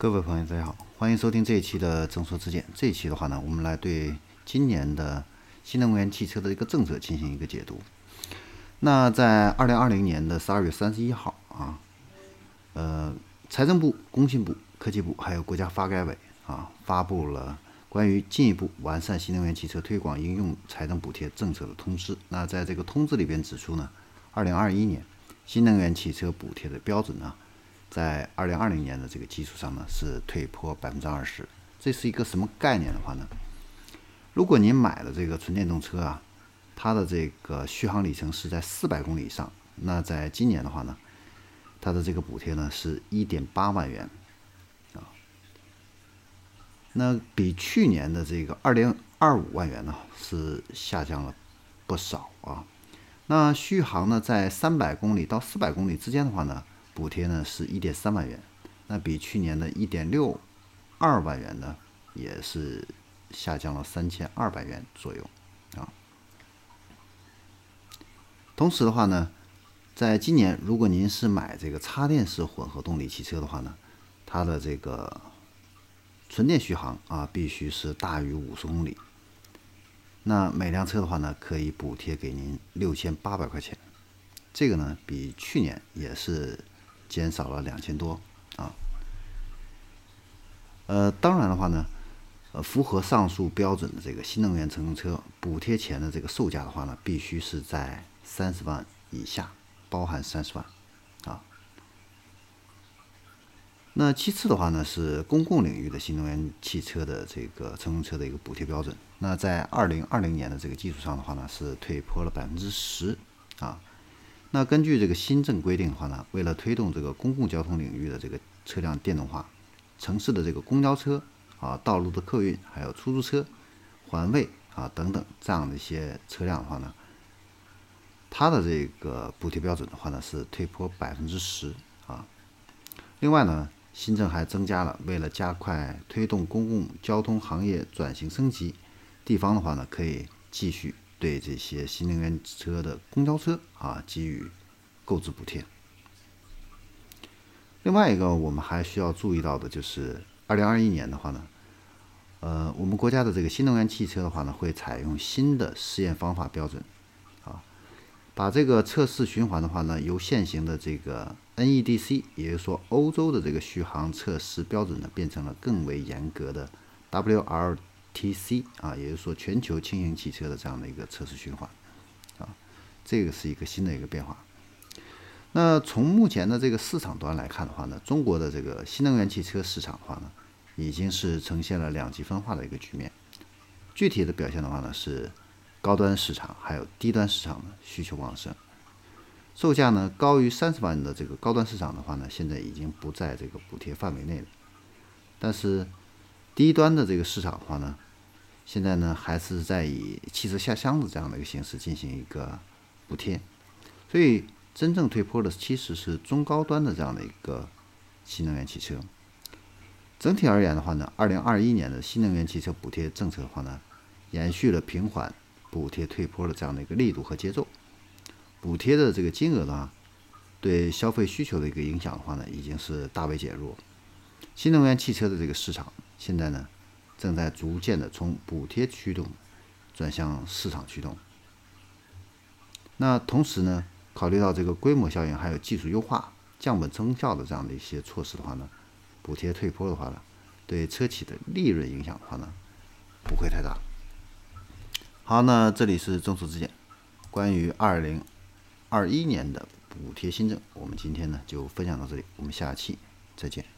各位朋友，大家好，欢迎收听这一期的正说之见。这一期的话呢，我们来对今年的新能源汽车的一个政策进行一个解读。那在二零二零年的十二月三十一号啊，呃，财政部、工信部、科技部还有国家发改委啊，发布了关于进一步完善新能源汽车推广应用财政补贴政策的通知。那在这个通知里边指出呢，二零二一年新能源汽车补贴的标准呢。在二零二零年的这个基础上呢，是退坡百分之二十。这是一个什么概念的话呢？如果您买的这个纯电动车啊，它的这个续航里程是在四百公里以上，那在今年的话呢，它的这个补贴呢是一点八万元啊。那比去年的这个二点二五万元呢是下降了不少啊。那续航呢在三百公里到四百公里之间的话呢？补贴呢是一点三万元，那比去年的一点六二万元呢，也是下降了三千二百元左右啊。同时的话呢，在今年如果您是买这个插电式混合动力汽车的话呢，它的这个纯电续航啊必须是大于五十公里，那每辆车的话呢可以补贴给您六千八百块钱，这个呢比去年也是。减少了两千多啊，呃，当然的话呢，呃，符合上述标准的这个新能源乘用车补贴前的这个售价的话呢，必须是在三十万以下，包含三十万啊。那其次的话呢，是公共领域的新能源汽车的这个乘用车的一个补贴标准。那在二零二零年的这个基础上的话呢，是退坡了百分之十啊。那根据这个新政规定的话呢，为了推动这个公共交通领域的这个车辆电动化，城市的这个公交车啊、道路的客运，还有出租车、环卫啊等等这样的一些车辆的话呢，它的这个补贴标准的话呢是退坡百分之十啊。另外呢，新政还增加了，为了加快推动公共交通行业转型升级，地方的话呢可以继续。对这些新能源车的公交车啊给予购置补贴。另外一个我们还需要注意到的就是，二零二一年的话呢，呃，我们国家的这个新能源汽车的话呢，会采用新的试验方法标准，啊，把这个测试循环的话呢，由现行的这个 NEDC，也就是说欧洲的这个续航测试标准呢，变成了更为严格的 WL。T C 啊，也就是说全球轻型汽车的这样的一个测试循环啊，这个是一个新的一个变化。那从目前的这个市场端来看的话呢，中国的这个新能源汽车市场的话呢，已经是呈现了两极分化的一个局面。具体的表现的话呢，是高端市场还有低端市场的需求旺盛，售价呢高于三十万的这个高端市场的话呢，现在已经不在这个补贴范围内了。但是低端的这个市场的话呢，现在呢，还是在以汽车下乡的这样的一个形式进行一个补贴，所以真正退坡的其实是中高端的这样的一个新能源汽车。整体而言的话呢，二零二一年的新能源汽车补贴政策的话呢，延续了平缓补贴退坡的这样的一个力度和节奏。补贴的这个金额呢，对消费需求的一个影响的话呢，已经是大为减弱。新能源汽车的这个市场现在呢。正在逐渐的从补贴驱动转向市场驱动。那同时呢，考虑到这个规模效应，还有技术优化、降本增效的这样的一些措施的话呢，补贴退坡的话呢，对车企的利润影响的话呢，不会太大。好，那这里是众说之见，关于二零二一年的补贴新政，我们今天呢就分享到这里，我们下期再见。